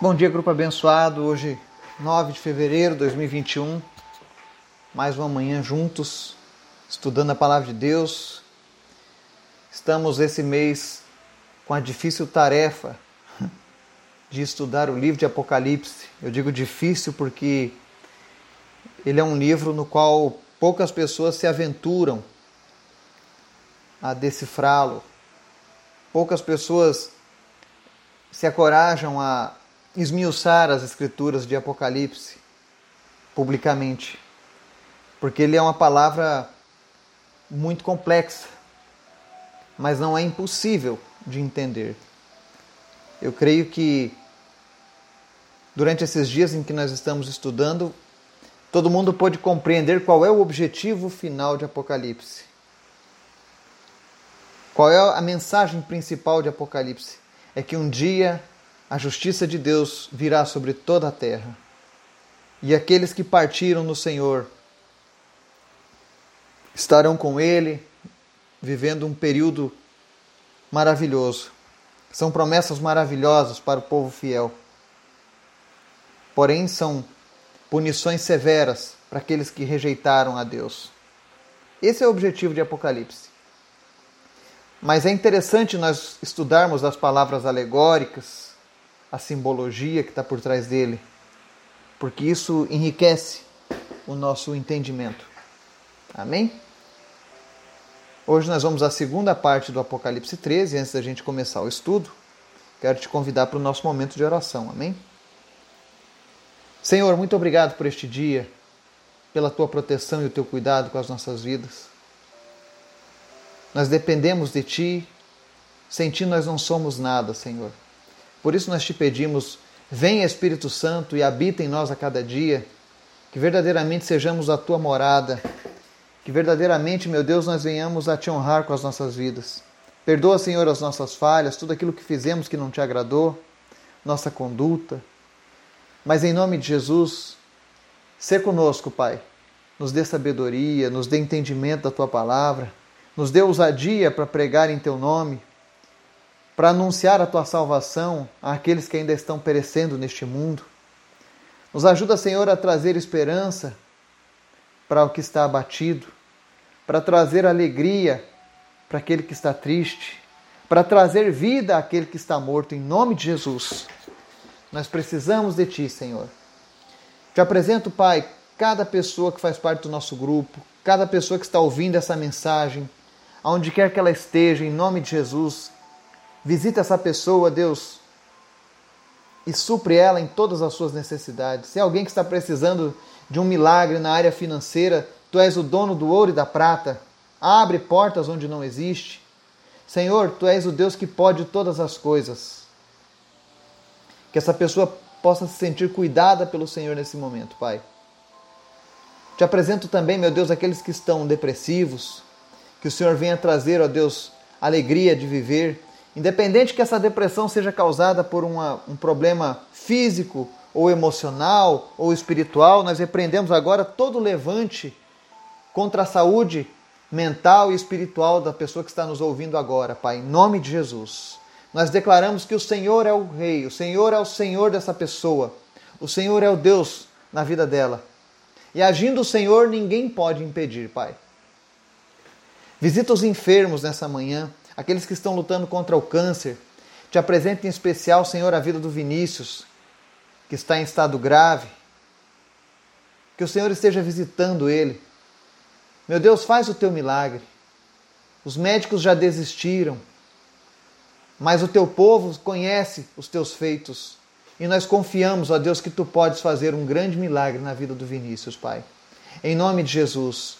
Bom dia, grupo abençoado. Hoje, 9 de fevereiro de 2021, mais uma manhã juntos, estudando a palavra de Deus. Estamos esse mês com a difícil tarefa de estudar o livro de Apocalipse. Eu digo difícil porque ele é um livro no qual poucas pessoas se aventuram a decifrá-lo. Poucas pessoas se acorajam a esmiuçar as escrituras de Apocalipse publicamente, porque ele é uma palavra muito complexa, mas não é impossível de entender. Eu creio que durante esses dias em que nós estamos estudando, todo mundo pode compreender qual é o objetivo final de Apocalipse. Qual é a mensagem principal de Apocalipse? É que um dia a justiça de Deus virá sobre toda a terra. E aqueles que partiram no Senhor estarão com Ele, vivendo um período maravilhoso. São promessas maravilhosas para o povo fiel. Porém, são punições severas para aqueles que rejeitaram a Deus. Esse é o objetivo de Apocalipse. Mas é interessante nós estudarmos as palavras alegóricas, a simbologia que está por trás dele, porque isso enriquece o nosso entendimento. Amém? Hoje nós vamos à segunda parte do Apocalipse 13. Antes da gente começar o estudo, quero te convidar para o nosso momento de oração. Amém? Senhor, muito obrigado por este dia, pela tua proteção e o teu cuidado com as nossas vidas. Nós dependemos de ti, sem ti nós não somos nada, Senhor. Por isso nós te pedimos, venha Espírito Santo e habita em nós a cada dia, que verdadeiramente sejamos a tua morada, que verdadeiramente, meu Deus, nós venhamos a te honrar com as nossas vidas. Perdoa, Senhor, as nossas falhas, tudo aquilo que fizemos que não te agradou, nossa conduta. Mas em nome de Jesus, ser conosco, Pai. Nos dê sabedoria, nos dê entendimento da tua palavra, nos dê ousadia para pregar em teu nome, para anunciar a tua salvação àqueles que ainda estão perecendo neste mundo. Nos ajuda, Senhor, a trazer esperança para o que está abatido, para trazer alegria para aquele que está triste, para trazer vida àquele que está morto, em nome de Jesus. Nós precisamos de Ti, Senhor. Te apresento, Pai, cada pessoa que faz parte do nosso grupo, cada pessoa que está ouvindo essa mensagem, aonde quer que ela esteja, em nome de Jesus, Visita essa pessoa, Deus, e supre ela em todas as suas necessidades. Se é alguém que está precisando de um milagre na área financeira, tu és o dono do ouro e da prata. Abre portas onde não existe. Senhor, tu és o Deus que pode todas as coisas. Que essa pessoa possa se sentir cuidada pelo Senhor nesse momento, Pai. Te apresento também, meu Deus, aqueles que estão depressivos, que o Senhor venha trazer, ó Deus, alegria de viver, Independente que essa depressão seja causada por uma, um problema físico ou emocional ou espiritual, nós repreendemos agora todo levante contra a saúde mental e espiritual da pessoa que está nos ouvindo agora, Pai, em nome de Jesus. Nós declaramos que o Senhor é o Rei, o Senhor é o Senhor dessa pessoa, o Senhor é o Deus na vida dela. E agindo o Senhor, ninguém pode impedir, Pai. Visita os enfermos nessa manhã aqueles que estão lutando contra o câncer. Te apresento em especial, Senhor, a vida do Vinícius, que está em estado grave. Que o Senhor esteja visitando ele. Meu Deus, faz o teu milagre. Os médicos já desistiram, mas o teu povo conhece os teus feitos. E nós confiamos, ó Deus, que tu podes fazer um grande milagre na vida do Vinícius, Pai. Em nome de Jesus.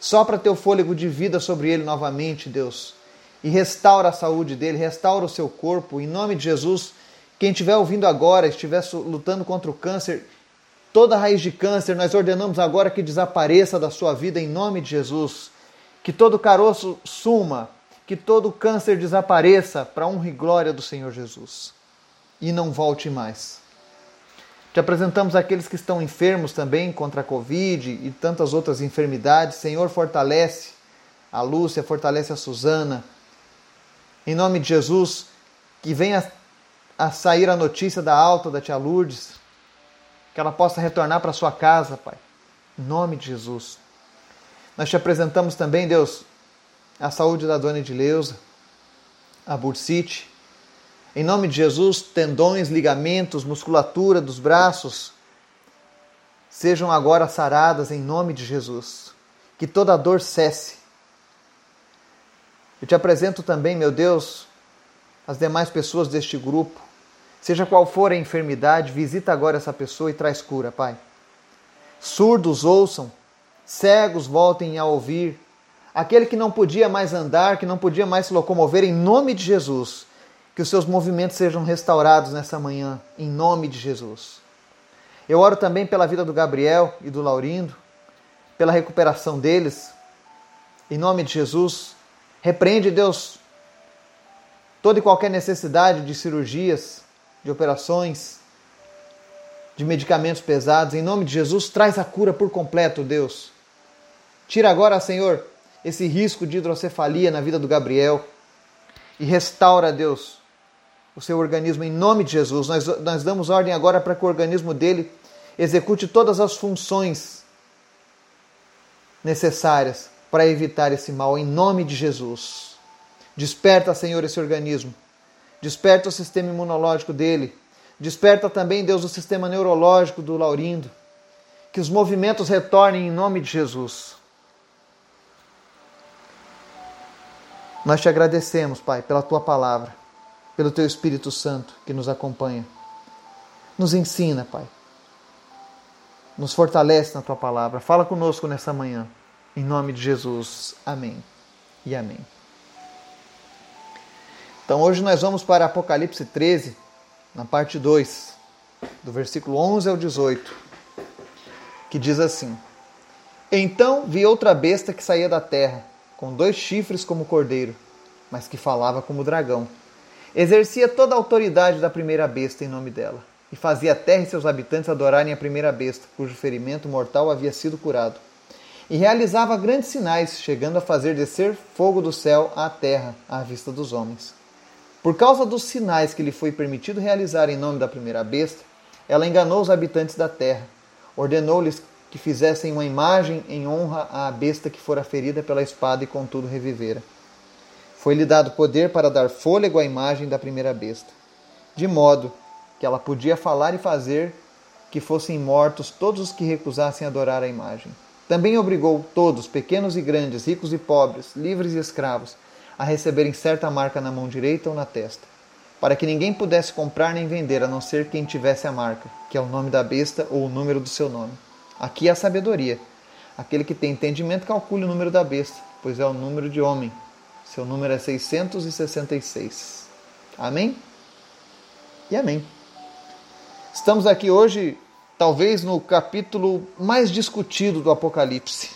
Sopra teu fôlego de vida sobre ele novamente, Deus e restaura a saúde dele, restaura o seu corpo. Em nome de Jesus, quem estiver ouvindo agora, estiver lutando contra o câncer, toda raiz de câncer, nós ordenamos agora que desapareça da sua vida em nome de Jesus. Que todo caroço suma, que todo câncer desapareça para honra e glória do Senhor Jesus. E não volte mais. Te apresentamos aqueles que estão enfermos também contra a Covid e tantas outras enfermidades. Senhor, fortalece a Lúcia, fortalece a Suzana, em nome de Jesus, que venha a sair a notícia da alta da tia Lourdes, que ela possa retornar para sua casa, Pai. Em nome de Jesus. Nós te apresentamos também, Deus, a saúde da dona Edileuza, a bursite. Em nome de Jesus, tendões, ligamentos, musculatura dos braços sejam agora saradas em nome de Jesus. Que toda dor cesse. Eu te apresento também, meu Deus, as demais pessoas deste grupo. Seja qual for a enfermidade, visita agora essa pessoa e traz cura, Pai. Surdos ouçam, cegos voltem a ouvir. Aquele que não podia mais andar, que não podia mais se locomover, em nome de Jesus, que os seus movimentos sejam restaurados nessa manhã, em nome de Jesus. Eu oro também pela vida do Gabriel e do Laurindo, pela recuperação deles, em nome de Jesus. Repreende, Deus, toda e qualquer necessidade de cirurgias, de operações, de medicamentos pesados. Em nome de Jesus, traz a cura por completo, Deus. Tira agora, Senhor, esse risco de hidrocefalia na vida do Gabriel e restaura, Deus, o seu organismo em nome de Jesus. Nós, nós damos ordem agora para que o organismo dele execute todas as funções necessárias para evitar esse mal em nome de Jesus. Desperta, Senhor, esse organismo. Desperta o sistema imunológico dele. Desperta também, Deus, o sistema neurológico do Laurindo. Que os movimentos retornem em nome de Jesus. Nós te agradecemos, Pai, pela tua palavra, pelo teu Espírito Santo que nos acompanha. Nos ensina, Pai. Nos fortalece na tua palavra. Fala conosco nessa manhã. Em nome de Jesus. Amém. E amém. Então hoje nós vamos para Apocalipse 13, na parte 2, do versículo 11 ao 18, que diz assim: Então vi outra besta que saía da terra com dois chifres como cordeiro, mas que falava como dragão. Exercia toda a autoridade da primeira besta em nome dela, e fazia a terra e seus habitantes adorarem a primeira besta, cujo ferimento mortal havia sido curado. E realizava grandes sinais, chegando a fazer descer fogo do céu à terra, à vista dos homens. Por causa dos sinais que lhe foi permitido realizar em nome da primeira besta, ela enganou os habitantes da terra, ordenou-lhes que fizessem uma imagem em honra à besta que fora ferida pela espada e contudo revivera. Foi-lhe dado poder para dar fôlego à imagem da primeira besta, de modo que ela podia falar e fazer que fossem mortos todos os que recusassem adorar a imagem. Também obrigou todos, pequenos e grandes, ricos e pobres, livres e escravos, a receberem certa marca na mão direita ou na testa, para que ninguém pudesse comprar nem vender a não ser quem tivesse a marca, que é o nome da besta ou o número do seu nome. Aqui é a sabedoria. Aquele que tem entendimento calcule o número da besta, pois é o número de homem. Seu número é 666. Amém? E amém. Estamos aqui hoje, talvez no capítulo mais discutido do Apocalipse.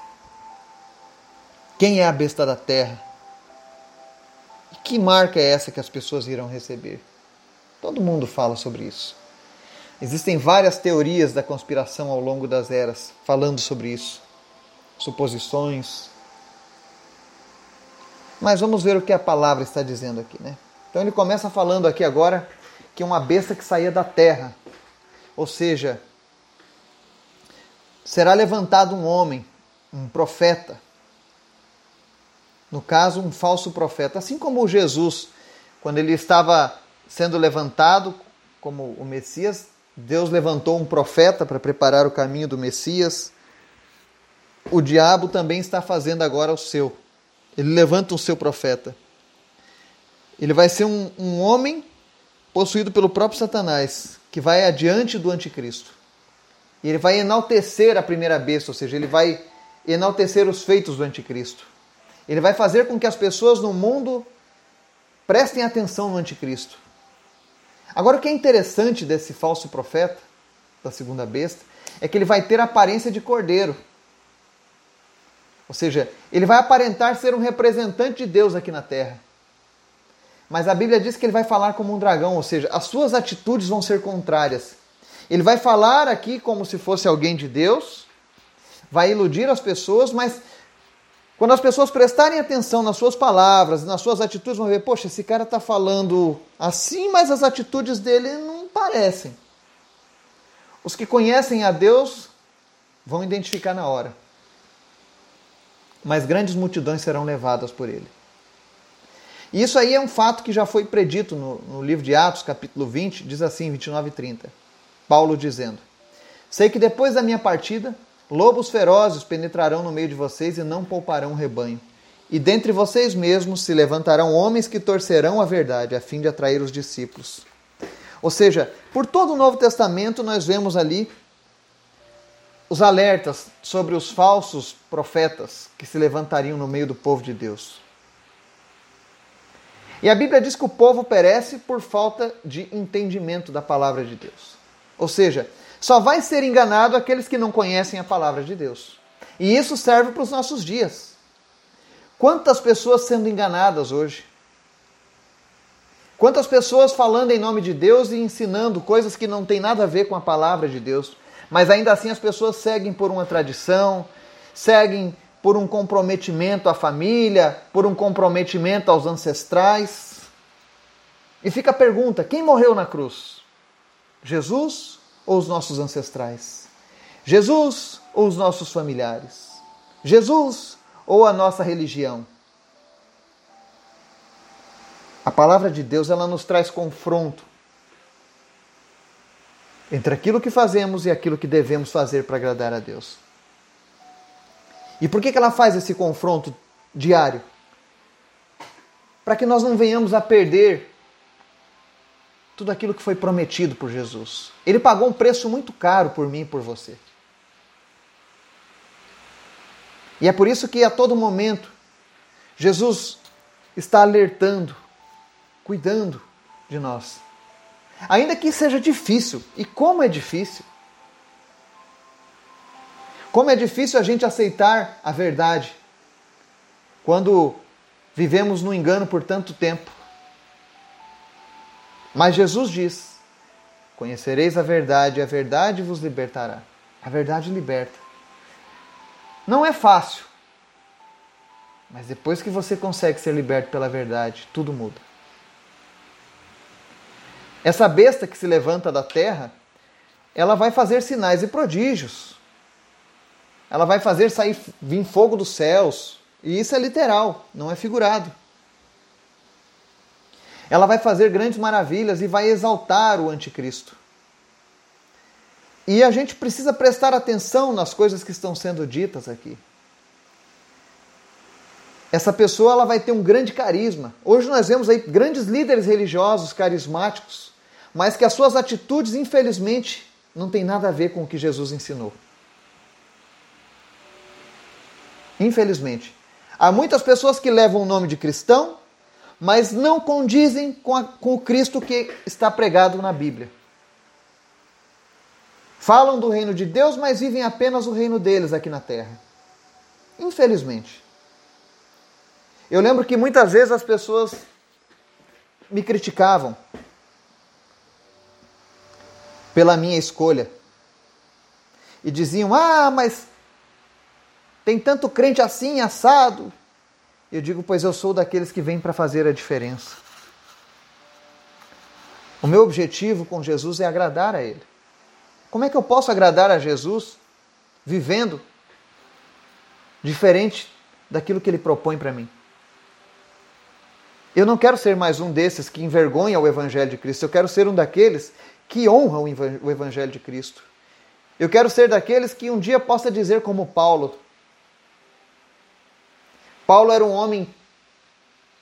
Quem é a besta da terra? E que marca é essa que as pessoas irão receber? Todo mundo fala sobre isso. Existem várias teorias da conspiração ao longo das eras falando sobre isso, suposições. Mas vamos ver o que a palavra está dizendo aqui, né? Então ele começa falando aqui agora que é uma besta que saía da terra. Ou seja, será levantado um homem, um profeta. No caso, um falso profeta, assim como Jesus, quando ele estava sendo levantado como o Messias, Deus levantou um profeta para preparar o caminho do Messias. O diabo também está fazendo agora o seu. Ele levanta o seu profeta. Ele vai ser um, um homem possuído pelo próprio Satanás, que vai adiante do anticristo. E ele vai enaltecer a primeira besta, ou seja, ele vai enaltecer os feitos do anticristo. Ele vai fazer com que as pessoas no mundo prestem atenção no anticristo. Agora, o que é interessante desse falso profeta, da segunda besta, é que ele vai ter a aparência de cordeiro. Ou seja, ele vai aparentar ser um representante de Deus aqui na terra. Mas a Bíblia diz que ele vai falar como um dragão, ou seja, as suas atitudes vão ser contrárias. Ele vai falar aqui como se fosse alguém de Deus, vai iludir as pessoas, mas Quando as pessoas prestarem atenção nas suas palavras, nas suas atitudes, vão ver, poxa, esse cara está falando assim, mas as atitudes dele não parecem. Os que conhecem a Deus vão identificar na hora. Mas grandes multidões serão levadas por ele. E isso aí é um fato que já foi predito no, no livro de Atos, capítulo 20, diz assim, 29 e 30. Paulo dizendo: Sei que depois da minha partida, lobos ferozes penetrarão no meio de vocês e não pouparão o rebanho. E dentre vocês mesmos se levantarão homens que torcerão a verdade, a fim de atrair os discípulos. Ou seja, por todo o Novo Testamento nós vemos ali os alertas sobre os falsos profetas que se levantariam no meio do povo de Deus. E a Bíblia diz que o povo perece por falta de entendimento da palavra de Deus. Ou seja, só vai ser enganado aqueles que não conhecem a palavra de Deus. E isso serve para os nossos dias. Quantas pessoas sendo enganadas hoje? Quantas pessoas falando em nome de Deus e ensinando coisas que não têm nada a ver com a palavra de Deus, mas ainda assim as pessoas seguem por uma tradição, seguem por um comprometimento à família, por um comprometimento aos ancestrais. E fica a pergunta: quem morreu na cruz? Jesus ou os nossos ancestrais? Jesus ou os nossos familiares? Jesus ou a nossa religião? A palavra de Deus ela nos traz confronto entre aquilo que fazemos e aquilo que devemos fazer para agradar a Deus. E por que, que ela faz esse confronto diário? Para que nós não venhamos a perder tudo aquilo que foi prometido por Jesus. Ele pagou um preço muito caro por mim e por você. E é por isso que a todo momento Jesus está alertando, cuidando de nós. Ainda que seja difícil, e como é difícil, como é difícil a gente aceitar a verdade quando vivemos no engano por tanto tempo. Mas Jesus diz: Conhecereis a verdade, e a verdade vos libertará. A verdade liberta. Não é fácil, mas depois que você consegue ser liberto pela verdade, tudo muda. Essa besta que se levanta da terra, ela vai fazer sinais e prodígios ela vai fazer sair vir fogo dos céus. E isso é literal, não é figurado. Ela vai fazer grandes maravilhas e vai exaltar o anticristo. E a gente precisa prestar atenção nas coisas que estão sendo ditas aqui. Essa pessoa ela vai ter um grande carisma. Hoje nós vemos aí grandes líderes religiosos carismáticos, mas que as suas atitudes, infelizmente, não têm nada a ver com o que Jesus ensinou. Infelizmente. Há muitas pessoas que levam o nome de cristão, mas não condizem com, a, com o Cristo que está pregado na Bíblia. Falam do reino de Deus, mas vivem apenas o reino deles aqui na terra. Infelizmente. Eu lembro que muitas vezes as pessoas me criticavam pela minha escolha. E diziam: Ah, mas tem tanto crente assim, assado. Eu digo, pois eu sou daqueles que vêm para fazer a diferença. O meu objetivo com Jesus é agradar a Ele. Como é que eu posso agradar a Jesus vivendo diferente daquilo que Ele propõe para mim? Eu não quero ser mais um desses que envergonha o Evangelho de Cristo. Eu quero ser um daqueles que honra o Evangelho de Cristo. Eu quero ser daqueles que um dia possa dizer, como Paulo, Paulo era um homem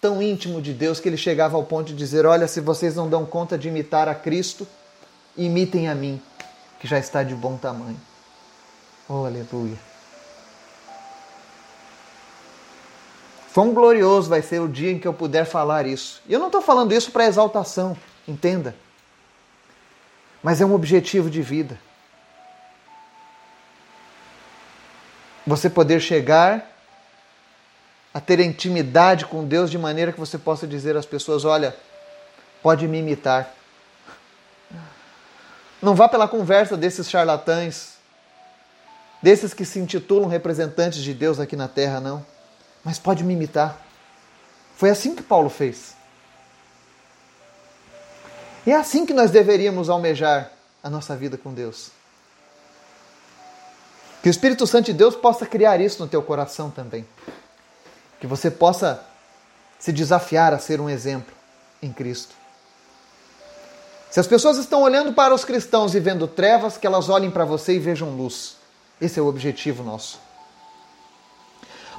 tão íntimo de Deus que ele chegava ao ponto de dizer: Olha, se vocês não dão conta de imitar a Cristo, imitem a mim, que já está de bom tamanho. Oh, aleluia. Quão glorioso vai ser o dia em que eu puder falar isso. E eu não estou falando isso para exaltação, entenda. Mas é um objetivo de vida. Você poder chegar a ter intimidade com Deus de maneira que você possa dizer às pessoas: olha, pode me imitar. Não vá pela conversa desses charlatães, desses que se intitulam representantes de Deus aqui na terra, não. mas pode me imitar. Foi assim que Paulo fez. E é assim que nós deveríamos almejar a nossa vida com Deus. Que o Espírito Santo de Deus possa criar isso no teu coração também. Que você possa se desafiar a ser um exemplo em Cristo. Se as pessoas estão olhando para os cristãos e vendo trevas, que elas olhem para você e vejam luz. Esse é o objetivo nosso.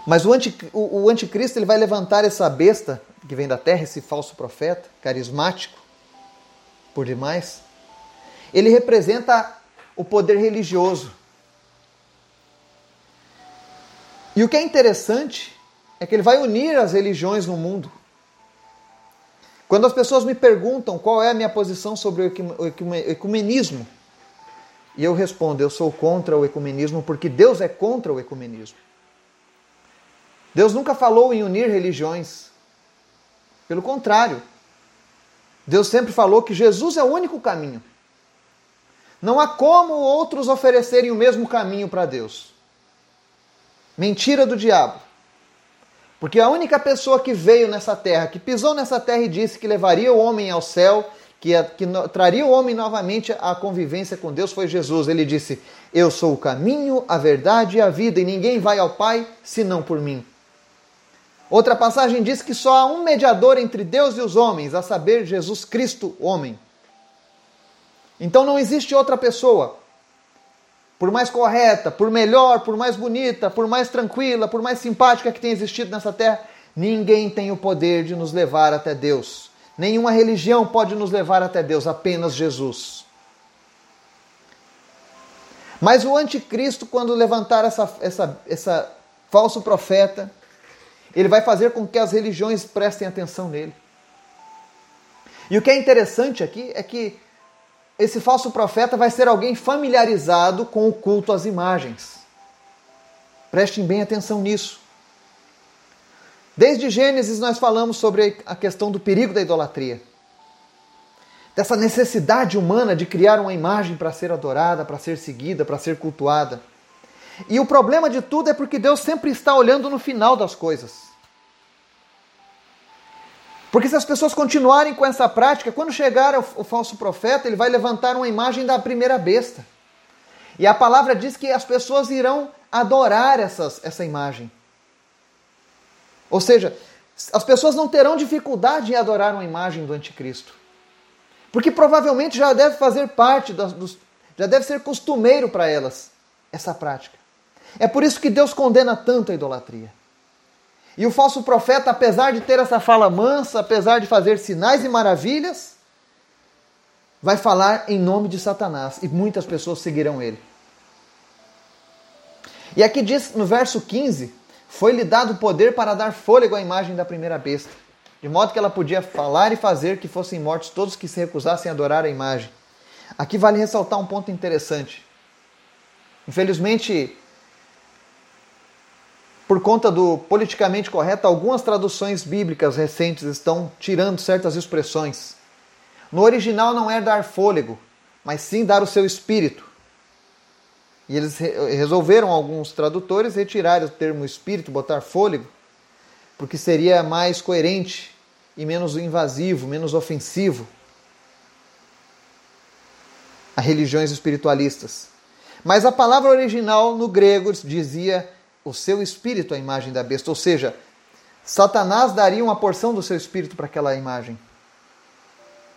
Mas o, anti, o, anticristo ele vai levantar essa besta que vem da terra, esse falso profeta, carismático, por demais. Ele representa o poder religioso. E o que é interessante é que ele vai unir as religiões no mundo. Quando as pessoas me perguntam qual é a minha posição sobre o ecumenismo, e eu respondo, eu sou contra o ecumenismo porque Deus é contra o ecumenismo. Deus nunca falou em unir religiões. Pelo contrário, Deus sempre falou que Jesus é o único caminho. Não há como outros oferecerem o mesmo caminho para Deus. Mentira do diabo. Porque a única pessoa que veio nessa terra, que pisou nessa terra e disse que levaria o homem ao céu, que, que traria o homem novamente à convivência com Deus, foi Jesus. Ele disse: Eu sou o caminho, a verdade e a vida, e ninguém vai ao Pai senão por mim. Outra passagem diz que só há um mediador entre Deus e os homens, a saber, Jesus Cristo, homem. Então não existe outra pessoa, por mais correta, por melhor, por mais bonita, por mais tranquila, por mais simpática que tenha existido nessa terra, ninguém tem o poder de nos levar até Deus. Nenhuma religião pode nos levar até Deus, apenas Jesus. Mas o anticristo, quando levantar essa, essa, essa falso profeta, ele vai fazer com que as religiões prestem atenção nele. E o que é interessante aqui é que esse falso profeta vai ser alguém familiarizado com o culto às imagens. Prestem bem atenção nisso. Desde Gênesis nós falamos sobre a questão do perigo da idolatria. Dessa necessidade humana de criar uma imagem para ser adorada, para ser seguida, para ser cultuada. E o problema de tudo é porque Deus sempre está olhando no final das coisas. Porque se as pessoas continuarem com essa prática, quando chegar o, o falso profeta, ele vai levantar uma imagem da primeira besta. E a palavra diz que as pessoas irão adorar essas, essa imagem. Ou seja, as pessoas não terão dificuldade em adorar uma imagem do anticristo. Porque provavelmente já deve fazer parte, dos, já deve ser costumeiro para elas essa prática. É por isso que Deus condena tanto a idolatria. E o falso profeta, apesar de ter essa fala mansa, apesar de fazer sinais e maravilhas, vai falar em nome de Satanás e muitas pessoas seguirão ele. E aqui diz no verso 15: Foi-lhe dado poder para dar fôlego à imagem da primeira besta, de modo que ela podia falar e fazer que fossem mortos todos que se recusassem a adorar a imagem. Aqui vale ressaltar um ponto interessante. Infelizmente, por conta do politicamente correto, algumas traduções bíblicas recentes estão tirando certas expressões. No original não é dar fôlego, mas sim dar o seu espírito. E eles resolveram, alguns tradutores, retirar o termo espírito, botar fôlego, porque seria mais coerente e menos invasivo, menos ofensivo a religiões espiritualistas. Mas a palavra original no grego dizia o seu espírito à imagem da besta. Ou seja, Satanás daria uma porção do seu espírito para aquela imagem.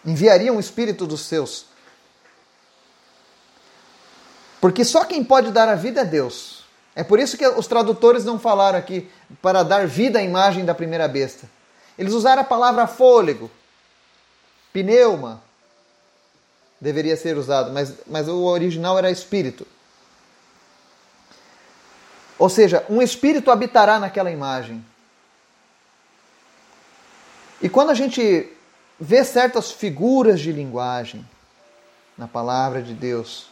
Enviaria um espírito dos seus. Porque só quem pode dar a vida é Deus. É por isso que os tradutores não falaram aqui para dar vida à imagem da primeira besta. Eles usaram a palavra fôlego, pneuma, deveria ser usado, mas, mas o original era espírito. Ou seja, um espírito habitará naquela imagem. E quando a gente vê certas figuras de linguagem na palavra de Deus,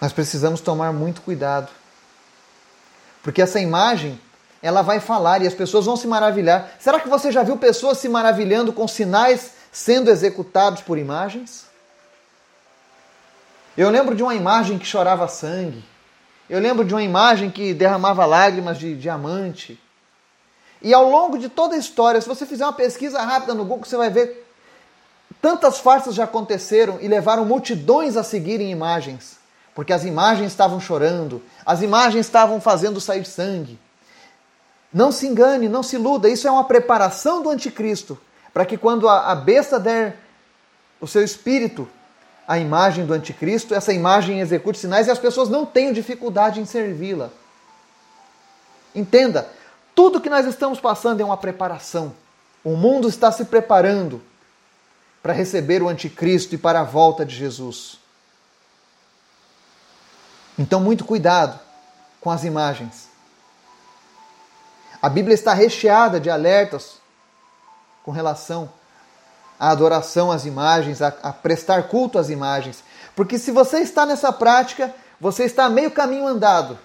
nós precisamos tomar muito cuidado. Porque essa imagem, ela vai falar e as pessoas vão se maravilhar. Será que você já viu pessoas se maravilhando com sinais sendo executados por imagens? Eu lembro de uma imagem que chorava sangue Eu lembro de uma imagem que derramava lágrimas de diamante. E ao longo de toda a história, se você fizer uma pesquisa rápida no Google, você vai ver tantas farsas já aconteceram e levaram multidões a seguirem imagens, porque as imagens estavam chorando, as imagens estavam fazendo sair sangue. Não se engane, não se iluda, isso é uma preparação do anticristo, para que quando a besta der o seu espírito à imagem do anticristo, essa imagem execute sinais e as pessoas não tenham dificuldade em servi-la. Entenda, tudo que nós estamos passando é uma preparação. O mundo está se preparando para receber o anticristo e para a volta de Jesus. Então, muito cuidado com as imagens. A Bíblia está recheada de alertas com relação à adoração às imagens, a, a, prestar culto às imagens. Porque se você está nessa prática, você está meio caminho andado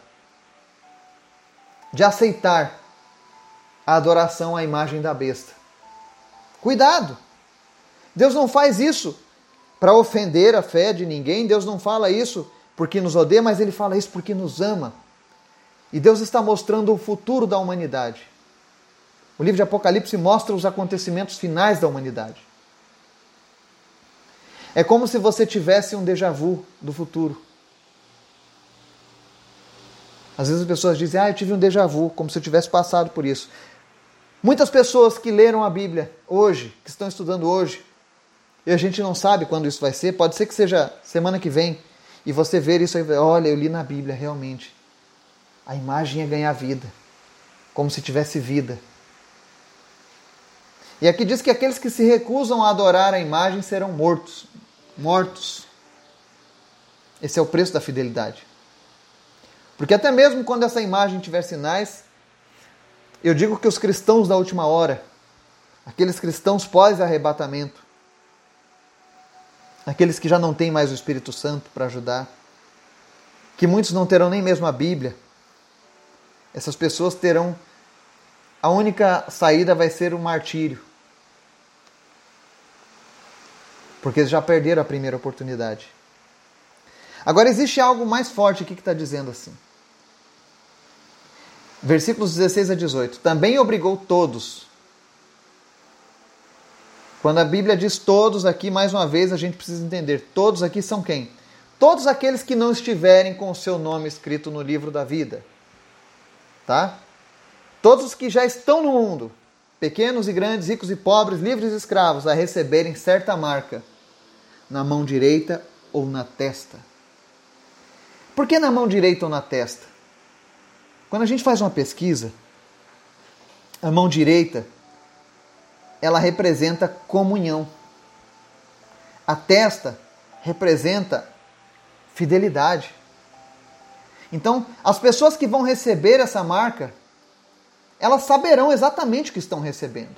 de aceitar a adoração à imagem da besta. Cuidado! Deus não faz isso para ofender a fé de ninguém, Deus não fala isso porque nos odeia, mas ele fala isso porque nos ama. E Deus está mostrando o futuro da humanidade. O livro de Apocalipse mostra os acontecimentos finais da humanidade. É como se você tivesse um déjà vu do futuro. Às vezes as pessoas dizem, ah, eu tive um déjà vu, como se eu tivesse passado por isso. Muitas pessoas que leram a Bíblia hoje, que estão estudando hoje, e a gente não sabe quando isso vai ser, pode ser que seja semana que vem, e você ver isso aí, olha, eu li na Bíblia, realmente. A imagem é ganhar vida, como se tivesse vida. E aqui diz que aqueles que se recusam a adorar a imagem serão mortos. Mortos. Esse é o preço da fidelidade. Porque até mesmo quando essa imagem tiver sinais, eu digo que os cristãos da última hora, aqueles cristãos pós-arrebatamento, aqueles que já não têm mais o Espírito Santo para ajudar, que muitos não terão nem mesmo a Bíblia. Essas pessoas terão a única saída vai ser o martírio. Porque eles já perderam a primeira oportunidade. Agora existe algo mais forte aqui que está dizendo assim. Versículos 16 a 18. Também obrigou todos quando a Bíblia diz todos aqui, mais uma vez a gente precisa entender: todos aqui são quem? Todos aqueles que não estiverem com o seu nome escrito no livro da vida. Tá? Todos os que já estão no mundo, pequenos e grandes, ricos e pobres, livres e escravos, a receberem certa marca na mão direita ou na testa. Por que na mão direita ou na testa? Quando a gente faz uma pesquisa, a mão direita ela representa comunhão. A testa representa fidelidade. Então, as pessoas que vão receber essa marca, elas saberão exatamente o que estão recebendo.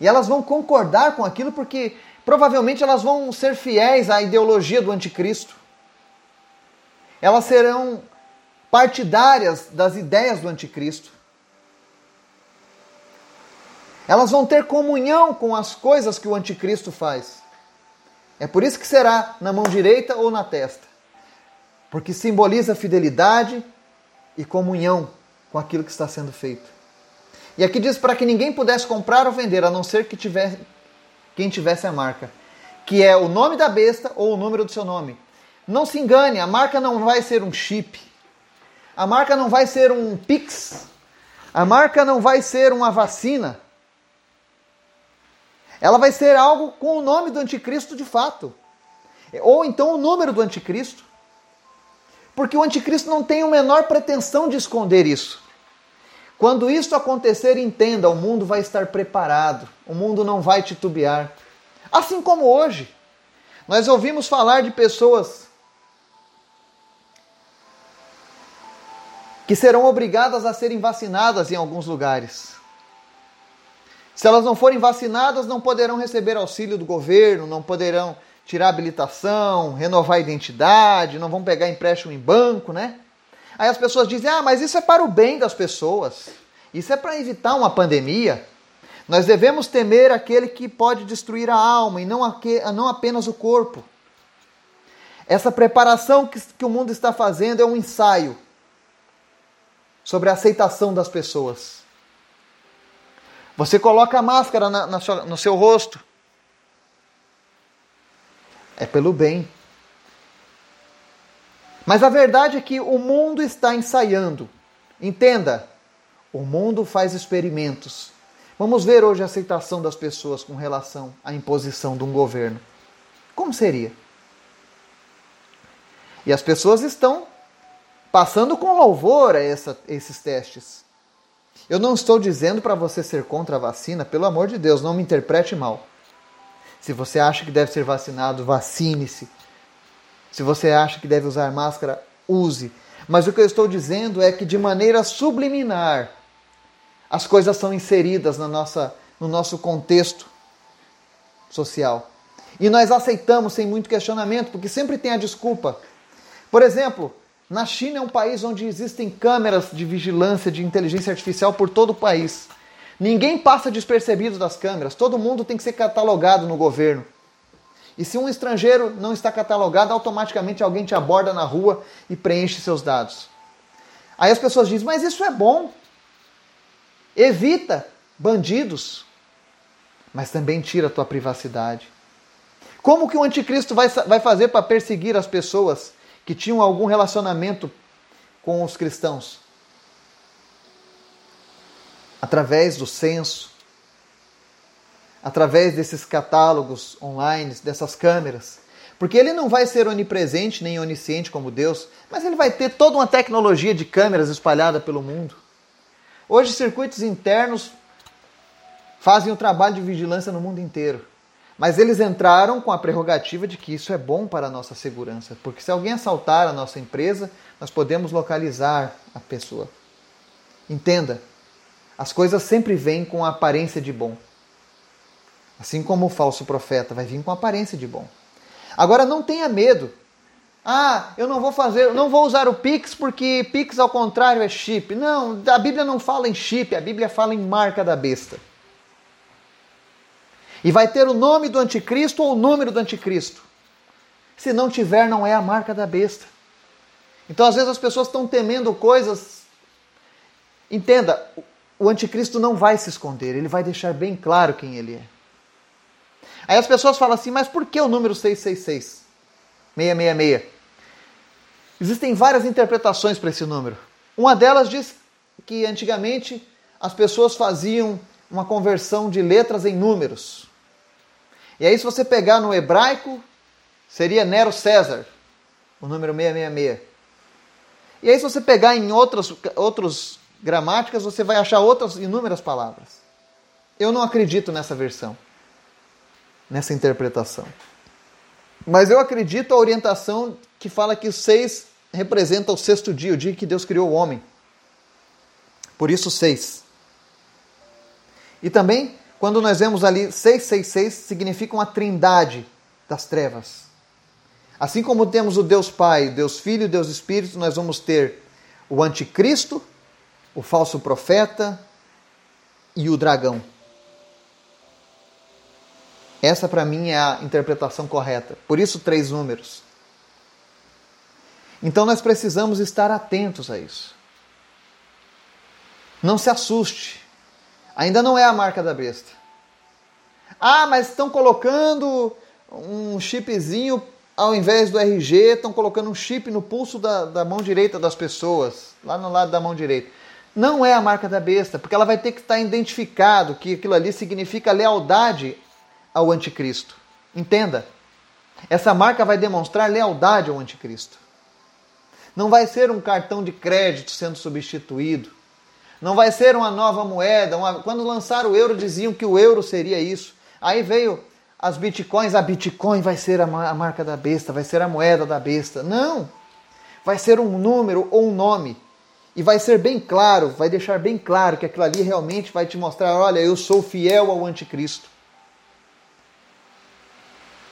E elas vão concordar com aquilo porque provavelmente elas vão ser fiéis à ideologia do anticristo. Elas serão partidárias das ideias do anticristo. Elas vão ter comunhão com as coisas que o anticristo faz. É por isso que será na mão direita ou na testa. Porque simboliza fidelidade e comunhão com aquilo que está sendo feito. E aqui diz para que ninguém pudesse comprar ou vender, a não ser que tivesse, quem tivesse a marca, que é o nome da besta ou o número do seu nome. Não se engane, a marca não vai ser um chip. A marca não vai ser um Pix. A marca não vai ser uma vacina. Ela vai ser algo com o nome do anticristo de fato. Ou então o número do anticristo. Porque o anticristo não tem a menor pretensão de esconder isso. Quando isso acontecer, entenda, o mundo vai estar preparado. O mundo não vai titubear. Assim como hoje. Nós ouvimos falar de pessoas que serão obrigadas a serem vacinadas em alguns lugares. Se elas não forem vacinadas, não poderão receber auxílio do governo, não poderão tirar habilitação, renovar a identidade, não vão pegar empréstimo em banco, né? Aí as pessoas dizem: ah, mas isso é para o bem das pessoas, isso é para evitar uma pandemia. Nós devemos temer aquele que pode destruir a alma e não, não apenas o corpo. Essa preparação que, que o mundo está fazendo é um ensaio sobre a aceitação das pessoas. Você coloca a máscara na, na sua, no seu rosto. É pelo bem. Mas a verdade é que o mundo está ensaiando. Entenda, o mundo faz experimentos. Vamos ver hoje a aceitação das pessoas com relação à imposição de um governo. Como seria? E as pessoas estão passando com louvor a essa, esses testes. Eu não estou dizendo para você ser contra a vacina, pelo amor de Deus, não me interprete mal. Se você acha que deve ser vacinado, vacine-se. Se você acha que deve usar máscara, use. Mas o que eu estou dizendo é que de maneira subliminar as coisas são inseridas na nossa, no nosso contexto social. E nós aceitamos sem muito questionamento, porque sempre tem a desculpa. Por exemplo, na China é um país onde existem câmeras de vigilância de inteligência artificial por todo o país. Ninguém passa despercebido das câmeras, todo mundo tem que ser catalogado no governo. E se um estrangeiro não está catalogado, automaticamente alguém te aborda na rua e preenche seus dados. Aí as pessoas dizem, mas isso é bom. Evita bandidos, mas também tira a tua privacidade. Como que o anticristo vai, vai fazer para perseguir as pessoas que tinham algum relacionamento com os cristãos? Através do censo, através desses catálogos online, dessas câmeras. Porque ele não vai ser onipresente nem onisciente como Deus, mas ele vai ter toda uma tecnologia de câmeras espalhada pelo mundo. Hoje, circuitos internos fazem o trabalho de vigilância no mundo inteiro. Mas eles entraram com a prerrogativa de que isso é bom para a nossa segurança, porque se alguém assaltar a nossa empresa, nós podemos localizar a pessoa. Entenda, as coisas sempre vêm com a aparência de bom. Assim como o falso profeta vai vir com aparência de bom. Agora não tenha medo. Ah, eu não vou fazer, não vou usar o Pix porque Pix ao contrário é chip. Não, a Bíblia não fala em chip, a Bíblia fala em marca da besta. E vai ter o nome do anticristo ou o número do anticristo. Se não tiver, não é a marca da besta. Então, às vezes, as pessoas estão temendo coisas. Entenda, o anticristo não vai se esconder, ele vai deixar bem claro quem ele é. Aí as pessoas falam assim, mas por que o número 666? 666. Existem várias interpretações para esse número. Uma delas diz que antigamente as pessoas faziam uma conversão de letras em números. E aí, se você pegar no hebraico, seria Nero César, o número 666. E aí, se você pegar em outras, outros gramáticas, você vai achar outras inúmeras palavras. Eu não acredito nessa versão nessa interpretação. Mas eu acredito a orientação que fala que seis representa o sexto dia, o dia que Deus criou o homem. Por isso, seis. E também, quando nós vemos ali 666, significa uma trindade das trevas. Assim como temos o Deus Pai, o Deus Filho e Deus Espírito, nós vamos ter o anticristo, o falso profeta e o dragão. Essa para mim é a interpretação correta. Por isso, três números. Então nós precisamos estar atentos a isso. Não se assuste. Ainda não é a marca da besta. Ah, mas estão colocando um chipzinho ao invés do RG, estão colocando um chip no pulso da, da mão direita das pessoas, lá no lado da mão direita. Não é a marca da besta, porque ela vai ter que estar identificado que aquilo ali significa lealdade ao anticristo. Entenda, essa marca vai demonstrar lealdade ao anticristo. Não vai ser um cartão de crédito sendo substituído. Não vai ser uma nova moeda. Uma... Quando lançaram o euro, diziam que o euro seria isso. Aí veio as bitcoins, a bitcoin vai ser a marca da besta, vai ser a moeda da besta. Não! Vai ser um número ou um nome. E vai ser bem claro, vai deixar bem claro que aquilo ali realmente vai te mostrar: olha, eu sou fiel ao anticristo.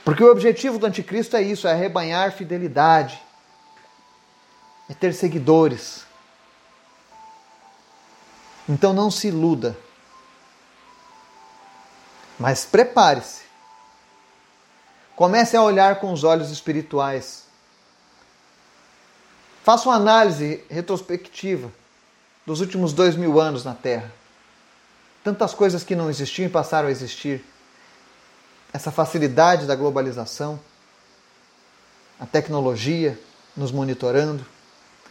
Porque o objetivo do anticristo é isso, é arrebanhar fidelidade, é ter seguidores. Então não se iluda. Mas prepare-se. Comece a olhar com os olhos espirituais Faça uma análise retrospectiva dos últimos dois mil anos na Terra. Tantas coisas que não existiam e passaram a existir. Essa facilidade da globalização, a tecnologia nos monitorando.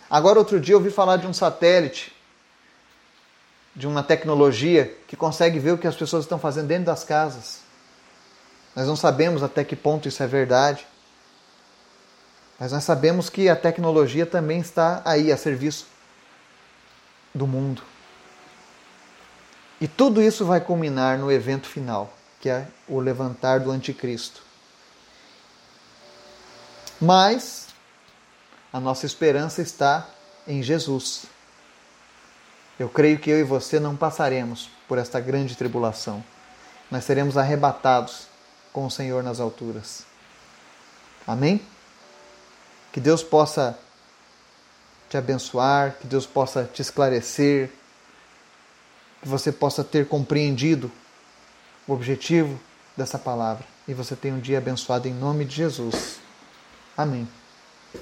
Agora, outro dia, eu ouvi falar de um satélite, de uma tecnologia que consegue ver o que as pessoas estão fazendo dentro das casas. Nós não sabemos até que ponto isso é verdade. Mas nós sabemos que a tecnologia também está aí a serviço do mundo. E tudo isso vai culminar no evento final, que é o levantar do anticristo. Mas a nossa esperança está em Jesus. Eu creio que eu e você não passaremos por esta grande tribulação. Nós seremos arrebatados com o Senhor nas alturas. Amém? Que Deus possa te abençoar, que Deus possa te esclarecer, que você possa ter compreendido o objetivo dessa palavra e você tenha um dia abençoado em nome de Jesus. Amém.